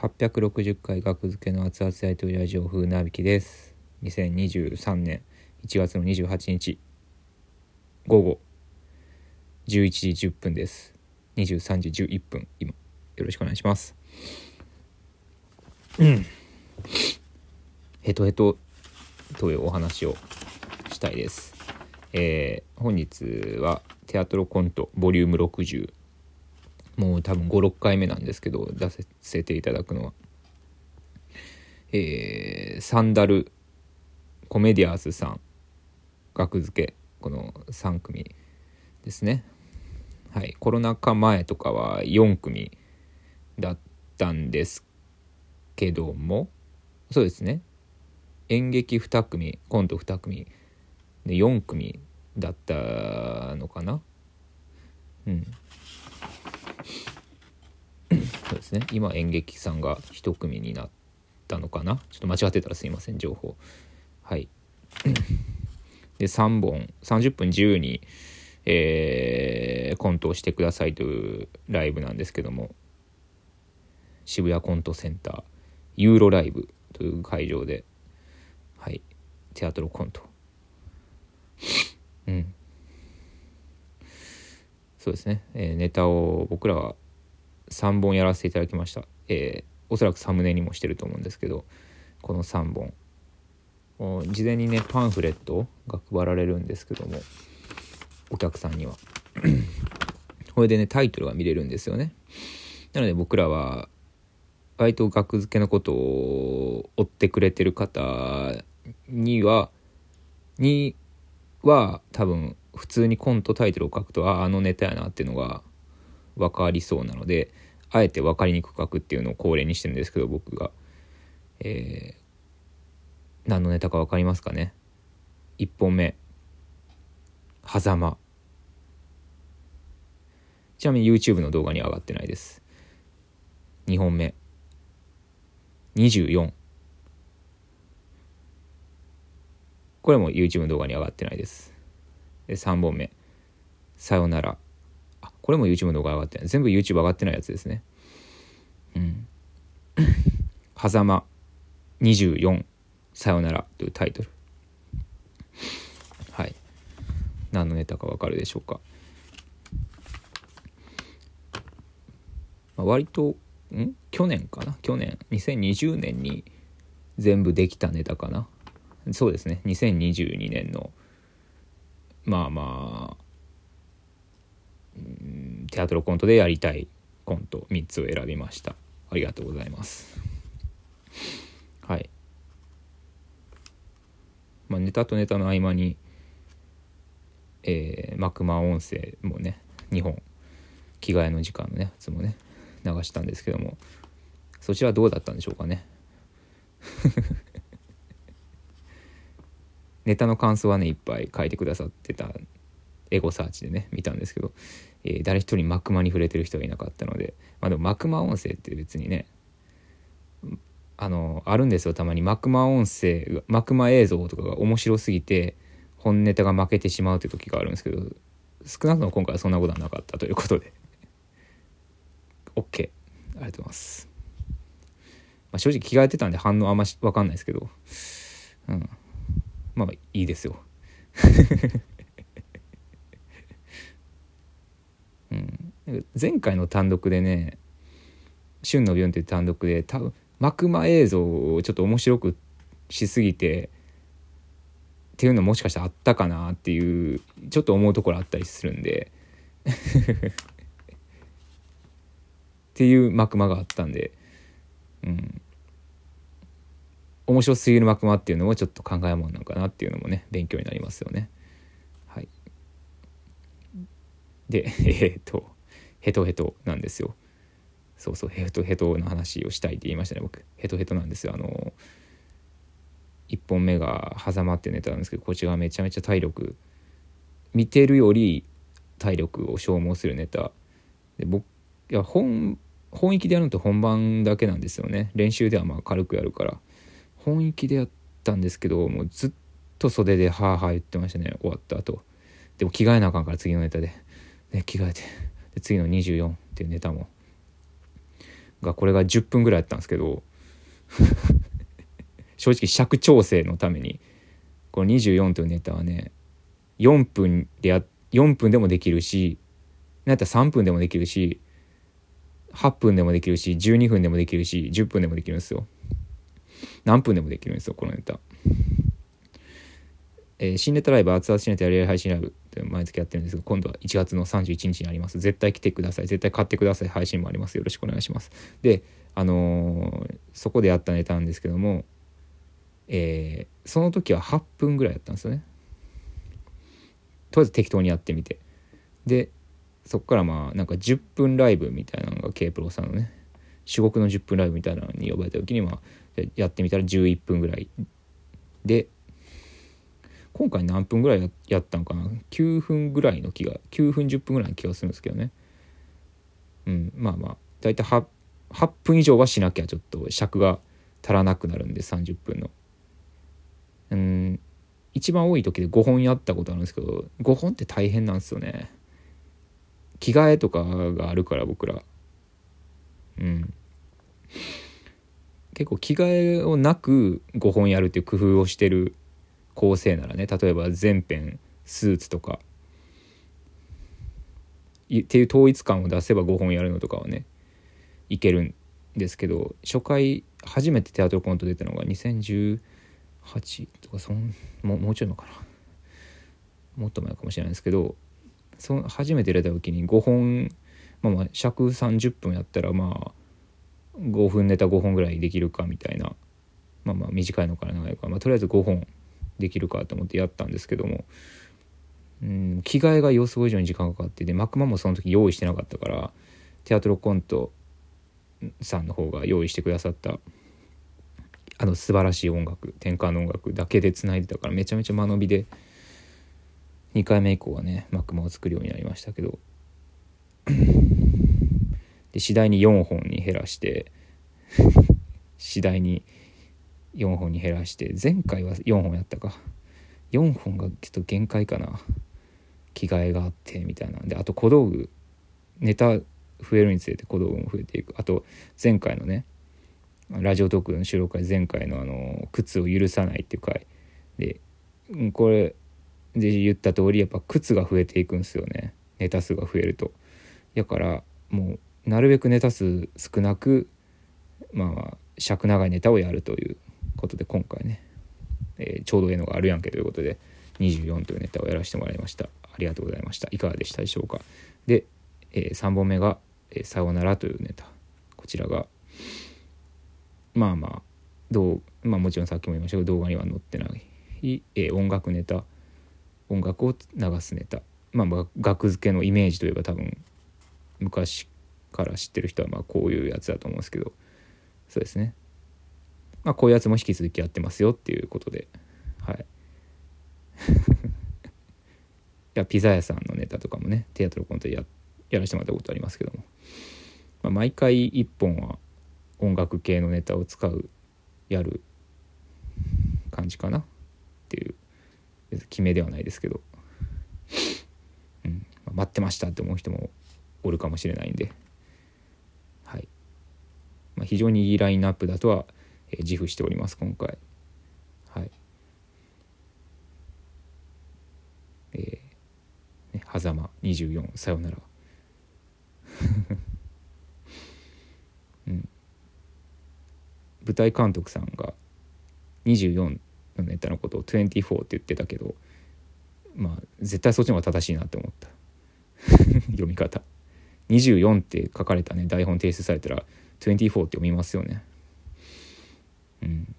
860回学付けの熱々大統領ラジオ風なびきです。2023年1月の28日午後11時10分です。23時11分今。よろしくお願いします。うん。ヘトヘトというお話をしたいです。えー、本日はテアトロコントボリューム60もう多分56回目なんですけど出せていただくのは。えー、サンダルコメディアーズさん額付けこの3組ですね。はいコロナ禍前とかは4組だったんですけどもそうですね。演劇2組コント2組で4組だったのかな。うん。ですね。今演劇さんが1組になったのかな？ちょっと間違ってたらすいません情報。はい。で3本30分自由に、えー、コントをしてくださいというライブなんですけども。渋谷コントセンターユーロライブという会場ではい。テアトロコント。うん。そうですね、えー、ネタを僕らは3本やらせていただきました、えー、おそらくサムネにもしてると思うんですけどこの3本事前にねパンフレットが配られるんですけどもお客さんには。これでねタイトルが見れるんですよね。なので僕らは割と額付けのことを追ってくれてる方にはには多分普通にコントタイトルを書くとああのネタやなっていうのが分かりそうなのであえて分かりにくく書くっていうのを恒例にしてるんですけど僕が、えー、何のネタか分かりますかね？1本目「狭間」ちなみに YouTube の動画には上がってないです。2本目。24これも YouTube の動画に上がってないです。で3本目「さよなら」これも YouTube の動画上がってない全部 YouTube 上がってないやつですね。うん「狭間。24さよなら」というタイトル。はい。何のネタかわかるでしょうか、まあ、割とん？去年かな？去年。2020年に全部できたネタかな。そうですね。2022年の。まあまあテアトロコントでやりたいコント3つを選びました。ありがとうございます。はい。まあネタとネタの合間にえー、マクマ音声もね2本着替えの時間のねやつもね流したんですけどもそちらどうだったんでしょうかね。ネタの感想はねいっぱい書いてくださってたエゴサーチでね見たんですけど、えー、誰一人マクマに触れてる人がいなかったのでまあでもマクマ音声って別にねあのあるんですよ。たまにマクマ音声マクマ映像とかが面白すぎて本ネタが負けてしまうという時があるんですけど少なくとも今回はそんなことはなかったということで。OK ありがとうございます、まあ、正直着替えてたんで反応あんまし分かんないですけど。うん。まあいいですようん、前回の単独でね「旬のビュン」っていう単独で多分マクマ映像をちょっと面白くしすぎてっていうのもしかしたらあったかなっていうちょっと思うところあったりするんで。っていうマクマがあったんで、うん、面白すぎるマクマっていうのもちょっと考えもんなんかなっていうのもね勉強になりますよね。はい、で えー、っと。ヘトヘトなんですよ。そうそうヘトヘトの話をしたいって言いましたね僕。ヘトヘトなんですよ。あの1本目が「狭間」ってネタなんですけどこっちがめちゃめちゃ体力見てるより体力を消耗するネタ。で僕いや本本域でやるのと本番だけなんですよね。練習ではまあ軽くやるから。本域でやったんですけどもうずっと袖でハーハー言ってましたね終わった後。でも着替えなあかんから次のネタで、ね、着替えて。で次の24っていうネタもがこれが10分ぐらいやったんですけど 正直尺調整のためにこの24というネタはね4分でや4分でもできるしなんやったら3分でもできるし8分でもできるし12分でもできるし10分でもできるんですよ。何分でもできるんですよこのネタ。えー、新ネタライブ熱々新ネタやりやり配信ライブ。って毎月やってるんですが今度は1月の31日にあります。絶対来てください。絶対買ってください。配信もあります。よろしくお願いします。であのー、そこでやったネタなんですけどもえー、その時は8分ぐらいやったんですよね。とりあえず適当にやってみて。でそこからまあなんか10分ライブみたいなのが K プロさんのね至極の10分ライブみたいなのに呼ばれた時にまあやってみたら11分ぐらい。で今回何分ぐらいやったんかな？9分ぐらいの気が9分10分ぐらいの気がするんですけどね。うんまあまあ大体 8, 8分以上はしなきゃちょっと尺が足らなくなるんで30分の。うん一番多い時で5本やったことあるんですけど5本って大変なんですよね。着替えとかがあるから僕ら。うん。結構着替えをなく5本やるっていう工夫をしてる構成ならね例えば全編スーツとかっていう統一感を出せば5本やるのとかはねいけるんですけど初回初めてテアトルコント出たのが2018とかそんももうちょいのかな。もっと前かもしれないですけどそ初めて出た時に5本まあまあ尺30分やったらまあ5分ネタ5本ぐらいできるかみたいな。まあまあ短いのから長いか。まあ、とりあえず5本できるかと思ってやったんですけども、うん、着替えが予想以上に時間かかってでマクマもその時用意してなかったからテアトロコントさんの方が用意してくださったあの素晴らしい音楽転換の音楽だけでつないでたからめちゃめちゃ間延びで2回目以降はねマクマを作るようになりましたけど。で次第に4本に減らして 次第に4本に減らして前回は4本やったか。4本がちょっと限界かな。着替えがあってみたいな。んであと小道具ネタ増えるにつれて小道具も増えていく。あと前回のねラジオトークの収録会前回のあの靴を許さないっていう回。でこれで言った通りやっぱ靴が増えていくんですよね。ネタ数が増えると。だからもうなるべくネタ数少なくまあ尺長いネタをやるという。ことで今回ね、えー、ちょうどええのがあるやんけということで24というネタをやらせてもらいました。ありがとうございました。いかがでしたでしょうか。で、えー、3本目が、えー「さよなら」というネタ。こちらがまあまあどうまあもちろんさっきも言いましたけど動画には載ってない、えー、音楽ネタ音楽を流すネタ。まあまあ額付けのイメージといえば多分昔から知ってる人はまあこういうやつだと思うんですけど。そうですね。まあ、こういうやつも引き続きやってますよっていうことで。はい。いやピザ屋さんのネタとかもねテアトルコントでややらせてもらったことありますけども、まあ、毎回1本は音楽系のネタを使うやる感じかなっていう決めではないですけど、うん。まあ、待ってましたって思う人もおるかもしれないんで、はい。まあ、非常にいいラインナップだとはえ自負しております今回。はい。えー、ね狭間24さよなら。うん。舞台監督さんが24のネタのことを24って言ってたけどまあ絶対そっちの方が正しいなって思った。読み方。24って書かれたね台本提出されたら24って読みますよね。うん、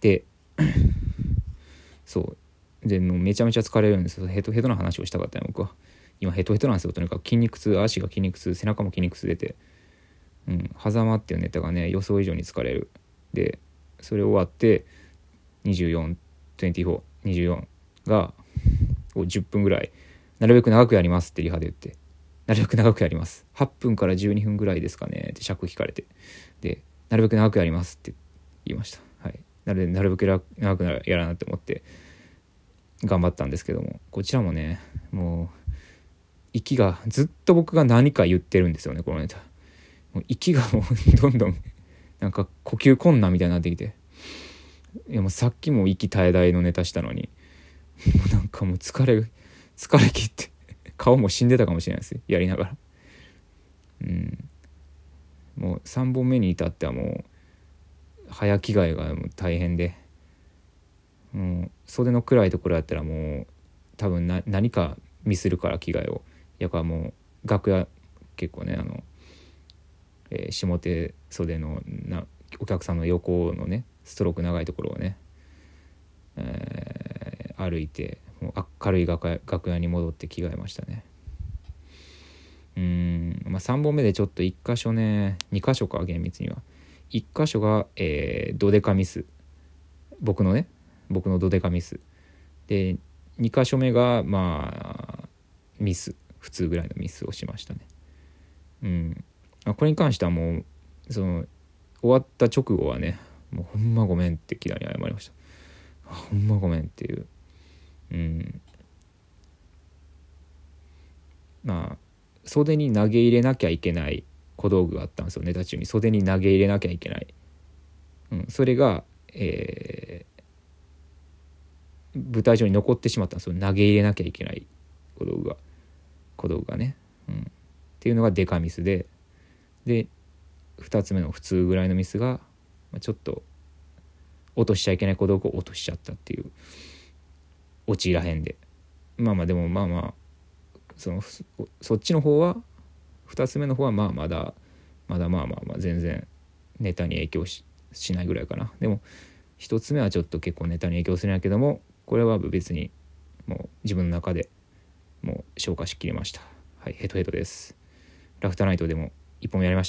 で そう。でもうめちゃめちゃ疲れるんですよ。ヘトヘトの話をしたかったよ僕は。今ヘトヘトなんですよ。とにかく筋肉痛足が筋肉痛背中も筋肉痛出て。うん。狭間っていうネタがね予想以上に疲れる。でそれ終わって242424がを10分ぐらい。なるべく長くやりますってリハで言って。なるべく長くやります。8分から12分ぐらいですかねって尺聞かれて。でなるべく長くやりますって言いました。はい、なるべく長くやらなって思って頑張ったんですけども。こちらもねもう息がずっと僕が何か言ってるんですよねこのネタ。もう息がもう どんどんなんか呼吸困難みたいになってきて。いやもうさっきも息絶え絶えのネタしたのに。もうなんかもう疲れ疲れ切って顔も死んでたかもしれないですやりながら。うん。もう3本目に至ってはもう早着替えがもう大変で。もう袖の暗いところやったらもう多分な何かミスるから着替えを。やからもう楽屋結構ねあの、えー下手袖のなお客さんの横のねストローク長いところをね、えー歩いてもう明るい楽屋楽屋に戻って着替えましたね。うん、まあ、3本目でちょっと1箇所ね2箇所か厳密には。1箇所が、えードデカミス。僕のね僕のドデカミス。で2箇所目がまあミス。普通ぐらいのミスをしましたね。うん。あこれに関してはもうその終わった直後はねもうほんまごめんって木田に謝りました。ほんまごめんっていう。うん。まあ袖に投げ入れなきゃいけない小道具があったんですよネタ中に。袖に投げ入れなきゃいけない、うん、それが、えー舞台上に残ってしまったんですよ投げ入れなきゃいけない小道具が。小道具がね、うん、っていうのがデカミスで。で2つ目の普通ぐらいのミスがまあちょっと落としちゃいけない小道具を落としちゃったっていう。落ちらへんで。まあまあでもまあまあそのそっちの方は2つ目の方はまあまだまだまあまあまあ全然ネタに影響しないぐらいかな。でも1つ目はちょっと結構ネタに影響するんやけどもこれは別にもう自分の中でもう消化しきれました。はいヘトヘトです。ラフターナイトでも1本やりました。